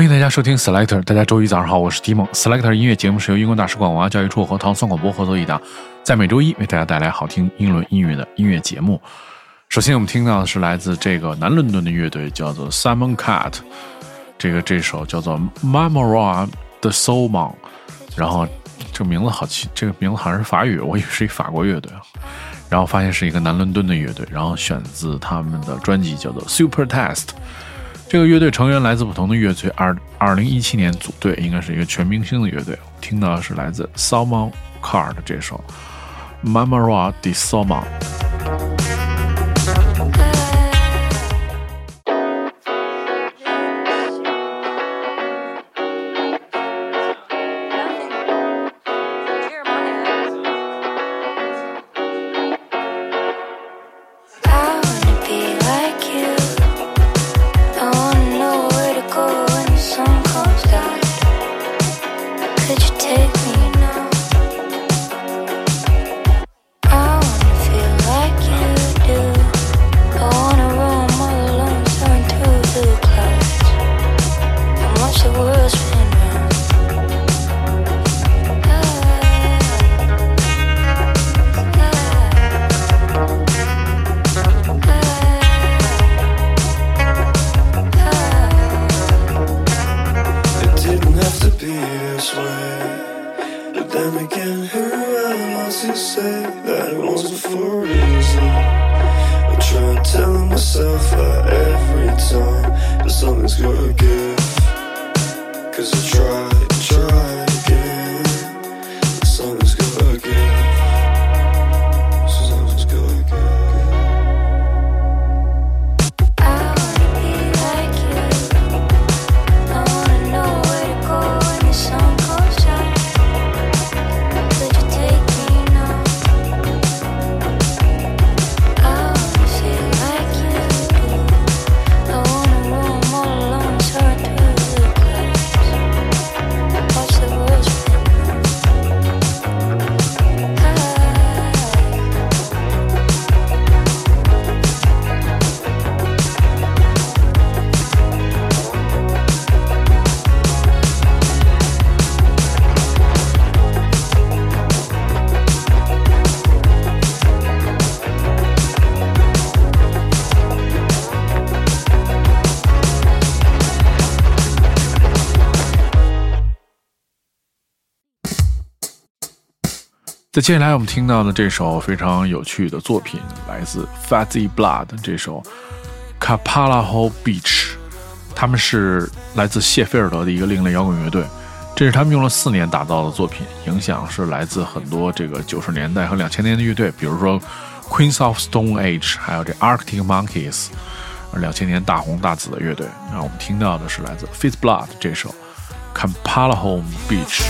欢迎大家收听 Selector，大家周一早上好，我是蒂梦。Selector 音乐节目是由英国大使馆文化教育处和唐宋广播合作一档，在每周一为大家带来好听英伦音乐的音乐节目。首先我们听到的是来自这个南伦敦的乐队，叫做 Simon Cat，这个这首叫做 Mamora the Soulman，然后这个名字好奇，这个名字好像是法语，我以为是一法国乐队啊，然后发现是一个南伦敦的乐队，然后选自他们的专辑叫做 Super Test。这个乐队成员来自不同的乐队，二二零一七年组队，应该是一个全明星的乐队。听到的是来自 Salmon Car 的这首 Mamara di Salmon。接下来我们听到的这首非常有趣的作品，来自 Fuzzy Blood 这首 Capallahoe Beach，他们是来自谢菲尔德的一个另类摇滚乐队，这是他们用了四年打造的作品，影响是来自很多这个九十年代和两千年的乐队，比如说 Queen of Stone Age，还有这 Arctic Monkeys，两千年大红大紫的乐队。那我们听到的是来自 Fuzzy Blood 这首 Capallahoe Beach。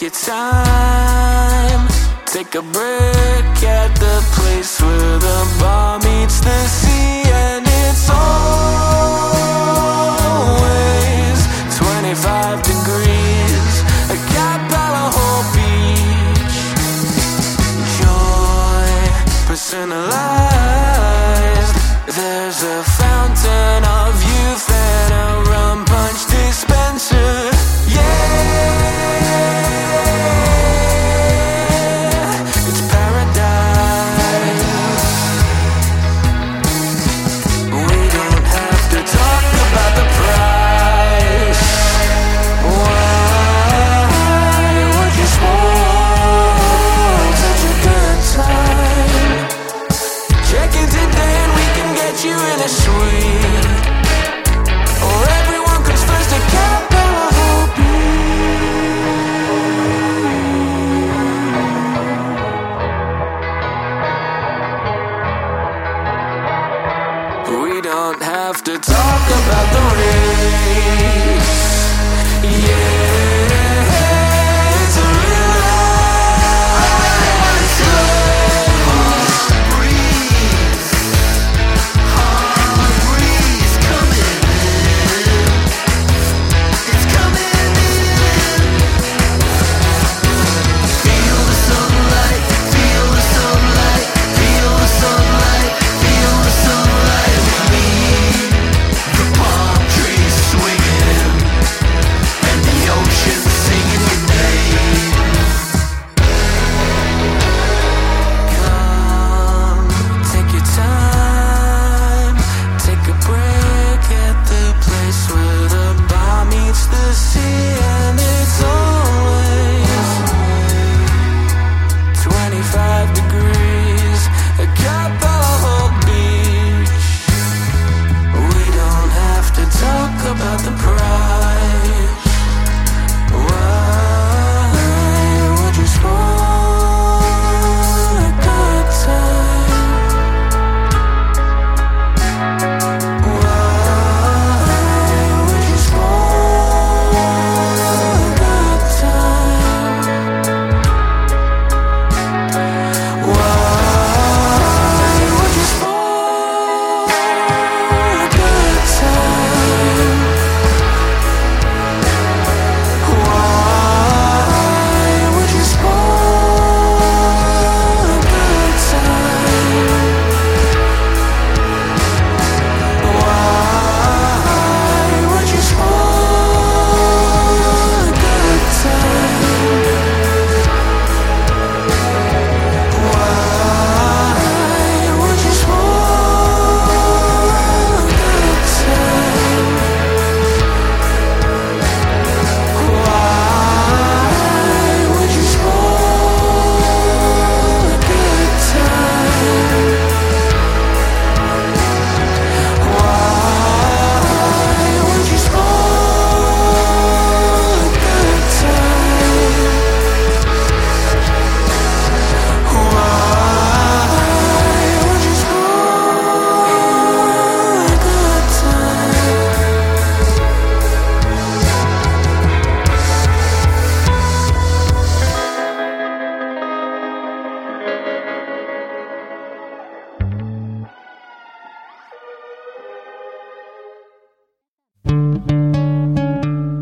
Take your time, take a break at the place where the bar meets the sea, and it's always 25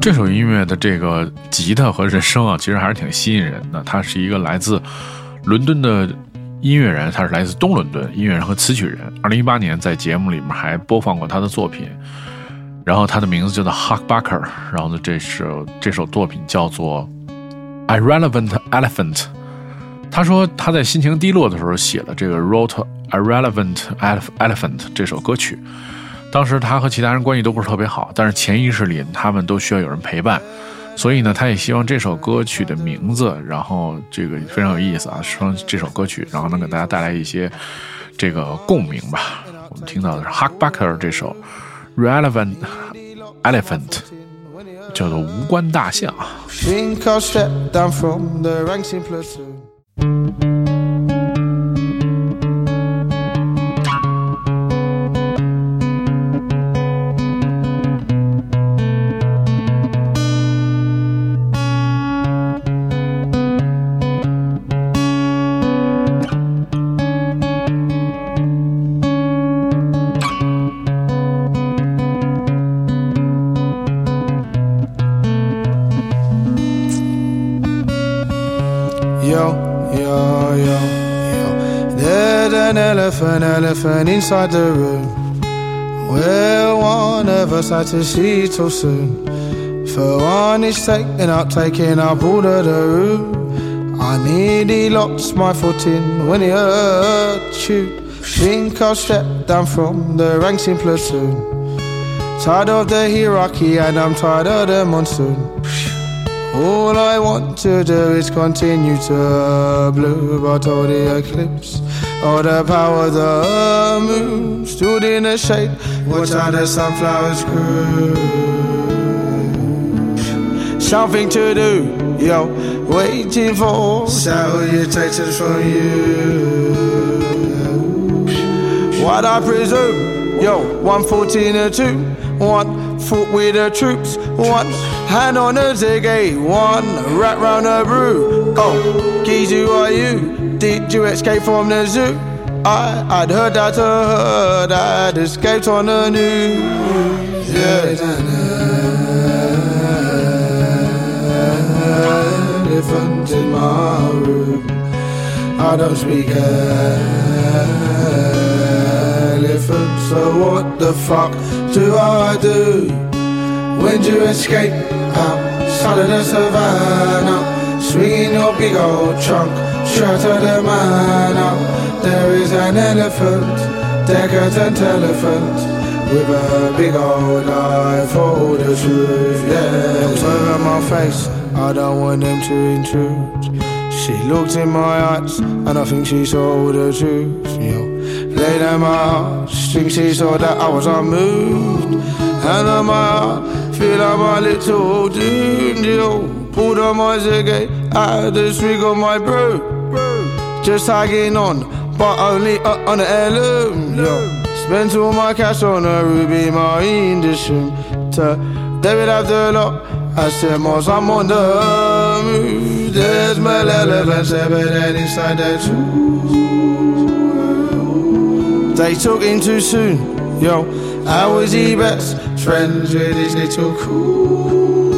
这首音乐的这个吉他和人声啊，其实还是挺吸引人的。他是一个来自伦敦的音乐人，他是来自东伦敦音乐人和词曲人。二零一八年在节目里面还播放过他的作品，然后他的名字叫做 Huck Bucker，然后呢，这首这首作品叫做 Irrelevant Elephant。他说他在心情低落的时候写了这个 Wrote Irrelevant Elephant 这首歌曲。当时他和其他人关系都不是特别好，但是潜意识里他们都需要有人陪伴，所以呢，他也希望这首歌曲的名字，然后这个非常有意思啊，说这首歌曲，然后能给大家带来一些这个共鸣吧。我们听到的是 Huck b a c k e r 这首 Relevant Elephant，叫做无关大象。Elephant, inside the room. Well, one of us had to see too soon. For one is taking out, taking out all of the room. I nearly lost my footing when he heard you. Think I'll step down from the ranks in platoon. Tired of the hierarchy and I'm tired of the monsoon. All I want to do is continue to bloom but all the eclipse. All the power the moon stood in the shade. Watch how the sunflowers grew. Something to do, yo, waiting for salutations from you. What I presume, yo, 114 and 2, one foot with the troops, one hand on the ziggy, one wrap round the brew. Oh, geez, who are you? Did you escape from the zoo? I, I'd heard that, uh, heard I'd escaped on the news. Yeah. Elephant in my room. I don't speak elephant, so what the fuck do I do? When you escape outside of the savannah? Swinging your big old trunk straight to the manor. Oh, there is an elephant, decadent elephant. With a big old eye for the truth, yeah. Looks over my face, I don't want them to intrude. She looked in my eyes, and I think she saw the truth. Yo, laid at my heart, think she saw that I was unmoved. And on my heart, feel like my little dude. Yo, pulled on my ziggy, I had the swig of my brew. Just hanging on, but only on the heirloom. Yo, spent all my cash on a ruby, my industry. David Abdullah. I said, Mos, I'm on the move. There's my elephants evident inside that truth. They took him too soon, yo. I was the best friends with his little crew.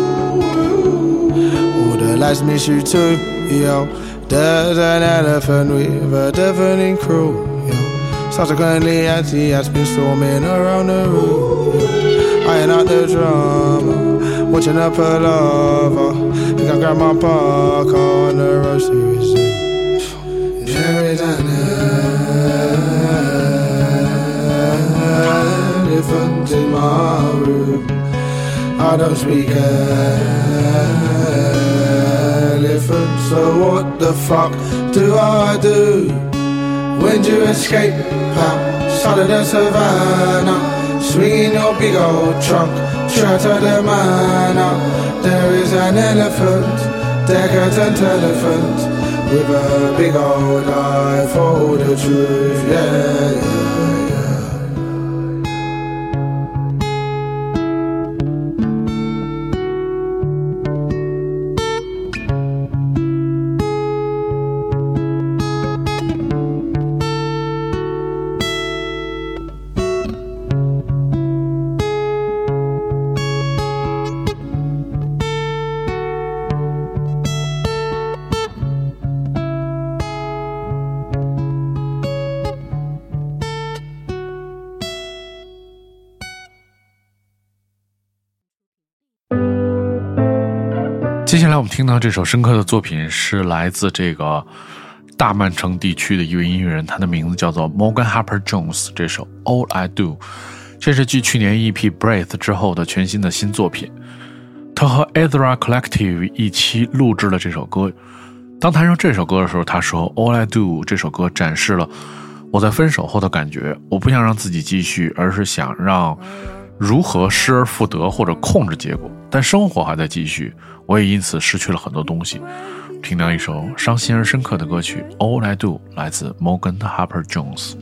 All the lads miss you too, yo. There's an elephant with a deafening crew, yo. Subsequently, as he has been storming around the room. I ain't out the drama, watching up a palaver. Think I grab my park on the road resume. There is an elephant in my room. I don't speak elephant, so what the fuck do I do? When you escape outside of the savannah? Swinging your big old trunk, to the manor. There is an elephant, decadent elephant, with a big old eye for the truth. Yeah. 接下来我们听到这首深刻的作品是来自这个大曼城地区的一位音乐人，他的名字叫做 Morgan Harper Jones。这首 All I Do，这是继去年 EP Breath 之后的全新的新作品。他和 Ezra Collective 一起录制了这首歌。当弹上这首歌的时候，他说 All I Do 这首歌展示了我在分手后的感觉。我不想让自己继续，而是想让如何失而复得或者控制结果。但生活还在继续。我也因此失去了很多东西。听到一首伤心而深刻的歌曲《All I Do》，来自 Morgan Harper Jones。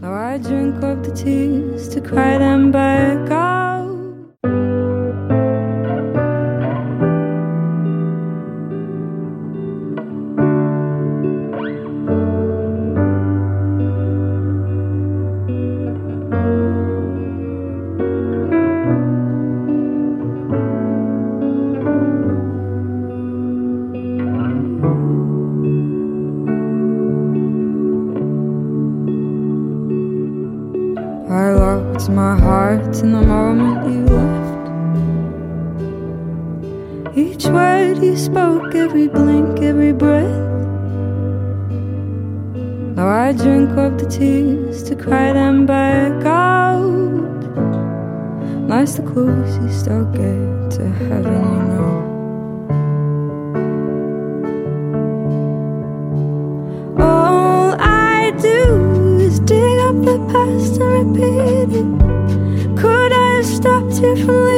I locked my heart in the moment you left. Each word you spoke, every blink, every breath. Now I drink up the tears to cry them back out. Life's the closest I'll get to heaven. carefully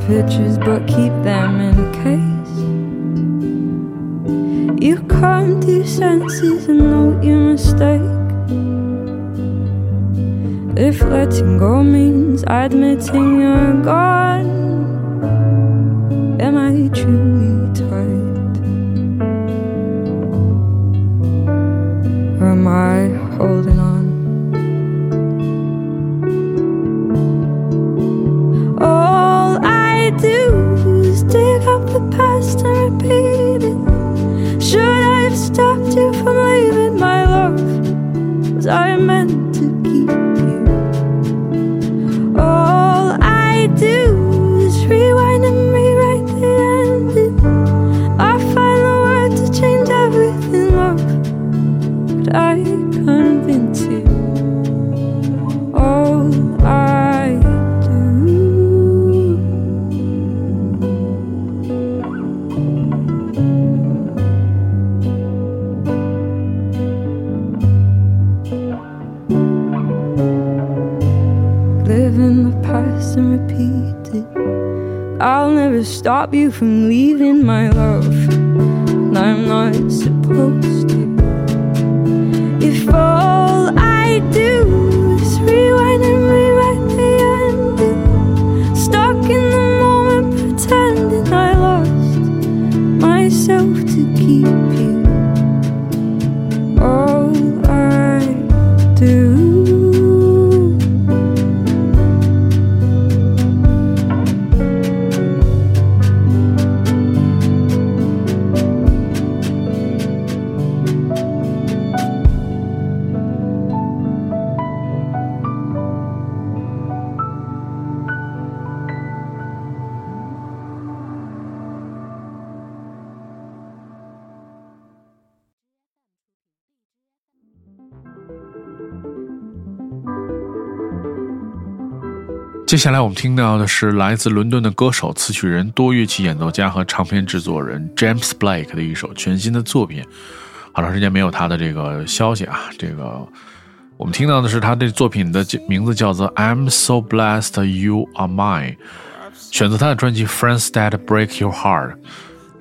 pictures but keep them in case. You come to your senses and note your mistake. If letting go means admitting you're gone, am I truly from leaving my love. 接下来我们听到的是来自伦敦的歌手、词曲人、多乐器演奏家和唱片制作人 James Blake 的一首全新的作品。好长时间没有他的这个消息啊，这个我们听到的是他的作品的名字叫做《I'm So Blessed You Are Mine》，选择他的专辑《Friends That Break Your Heart》。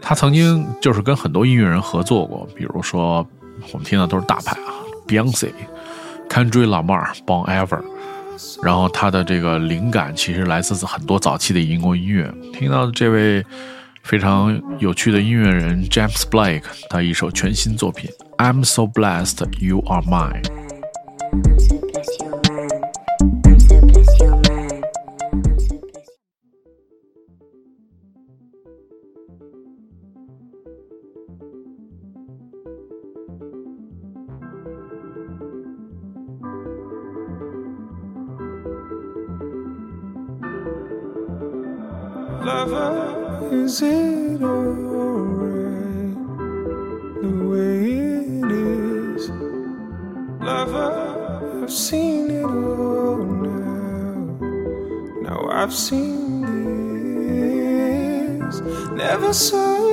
他曾经就是跟很多音乐人合作过，比如说我们听到都是大牌啊，Beyonce、Kendrick Lamar、Bon Iver。然后他的这个灵感其实来自很多早期的英国音乐听到的这位非常有趣的音乐人 james blake 他一首全新作品 i'm so blessed you are mine Is it alright the way it is? Lover, I've seen it all now. Now I've seen this. Never saw.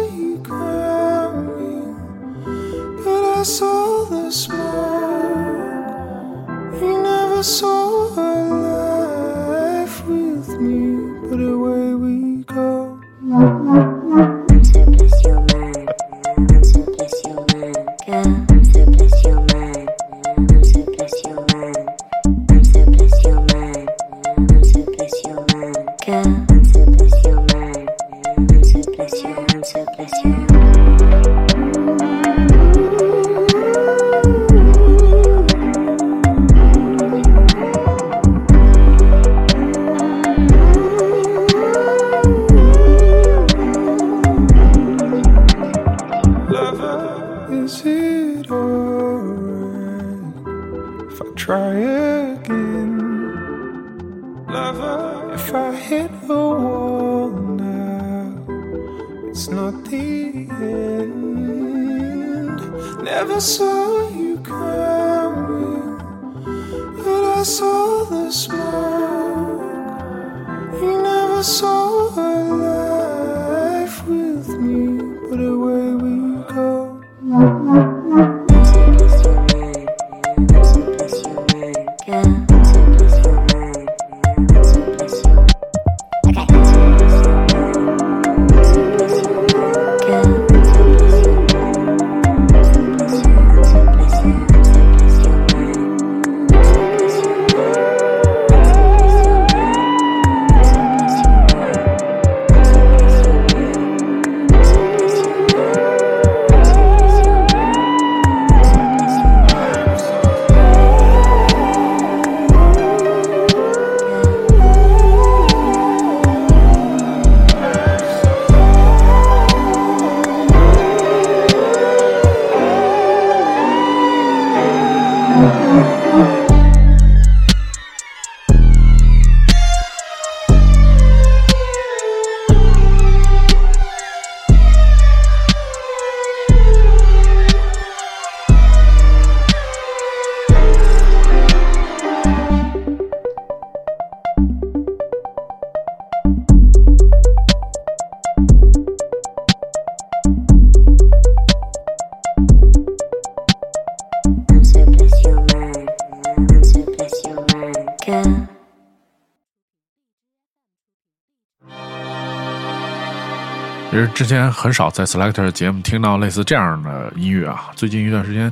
其实之前很少在 Selector 节目听到类似这样的音乐啊。最近一段时间，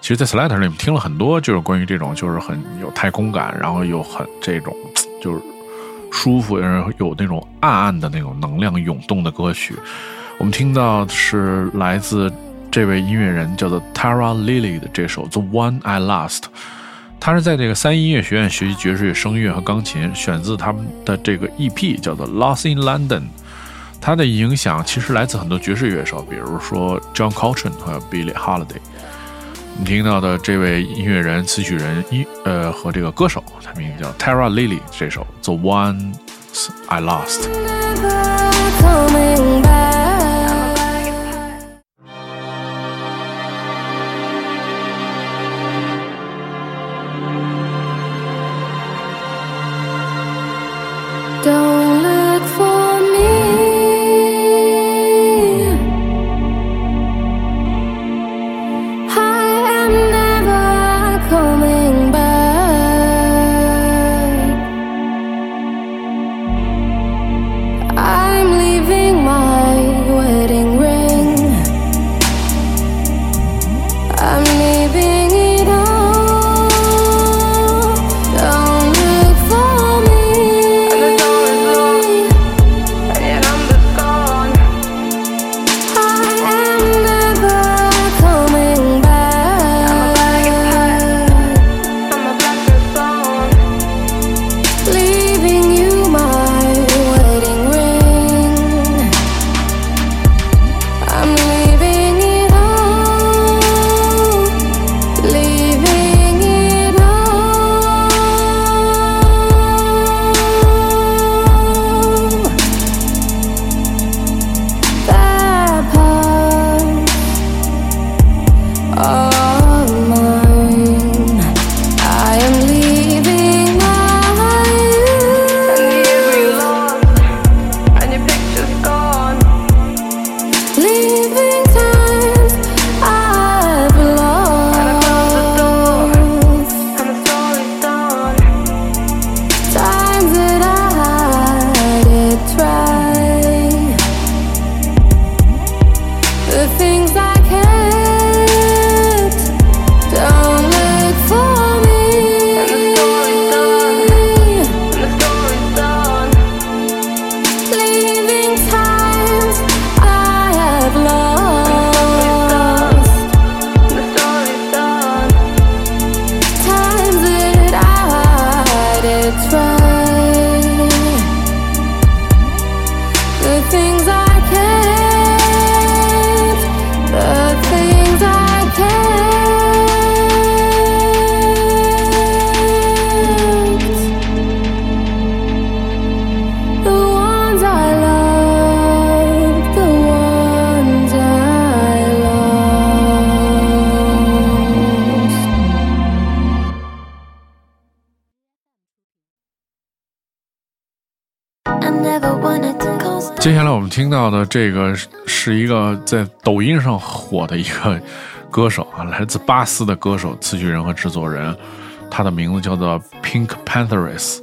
其实，在 Selector 里面听了很多，就是关于这种就是很有太空感，然后又很这种就是舒服，然后有那种暗暗的那种能量涌动的歌曲。我们听到是来自这位音乐人叫做 Tara Lily 的这首《The One I Lost》。他是在这个三音乐学院学习爵士乐、声乐和钢琴，选自他们的这个 EP 叫做《Lost in London》。他的影响其实来自很多爵士乐手，比如说 John Coltrane 和 Billie Holiday。你听到的这位音乐人、词曲人一呃和这个歌手，他名字叫 Tara Lily，这首《The Ones I Lost》。听到的这个是一个在抖音上火的一个歌手啊，来自巴斯的歌手、词曲人和制作人，他的名字叫做 Pink Panthers。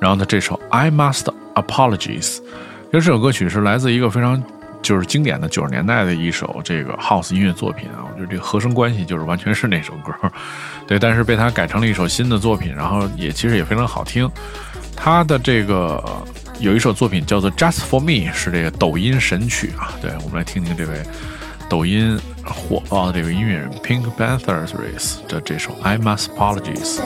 然后呢，这首《I Must Apologize》，因为这首歌曲是来自一个非常就是经典的九十年代的一首这个 House 音乐作品啊，我觉得这个和声关系就是完全是那首歌，对，但是被他改成了一首新的作品，然后也其实也非常好听。他的这个有一首作品叫做《Just for Me》，是这个抖音神曲啊。对，我们来听听这位抖音火爆的这个音乐人 Pink Panthers 的这首《I Must Apologize》。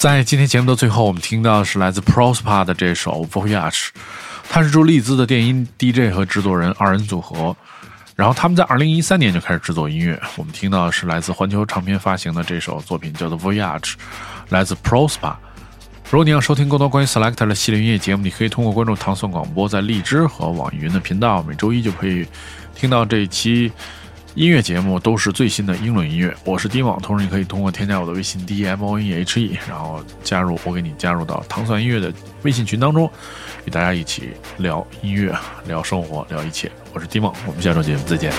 在今天节目的最后，我们听到的是来自 Prosper 的这首《Voyage》，他是驻利兹的电音 DJ 和制作人二人组合。然后他们在2013年就开始制作音乐。我们听到的是来自环球唱片发行的这首作品，叫做《Voyage》，来自 Prosper。如果你要收听更多关于 Selector 的系列音乐节目，你可以通过关注唐宋广播，在荔枝和网易云的频道，每周一就可以听到这一期音乐节目，都是最新的英伦音乐。我是丁网，同时你可以通过添加我的微信 d m o n e h e，然后加入我给你加入到糖蒜音乐的微信群当中，与大家一起聊音乐、聊生活、聊一切。我是丁网，我们下周节目再见。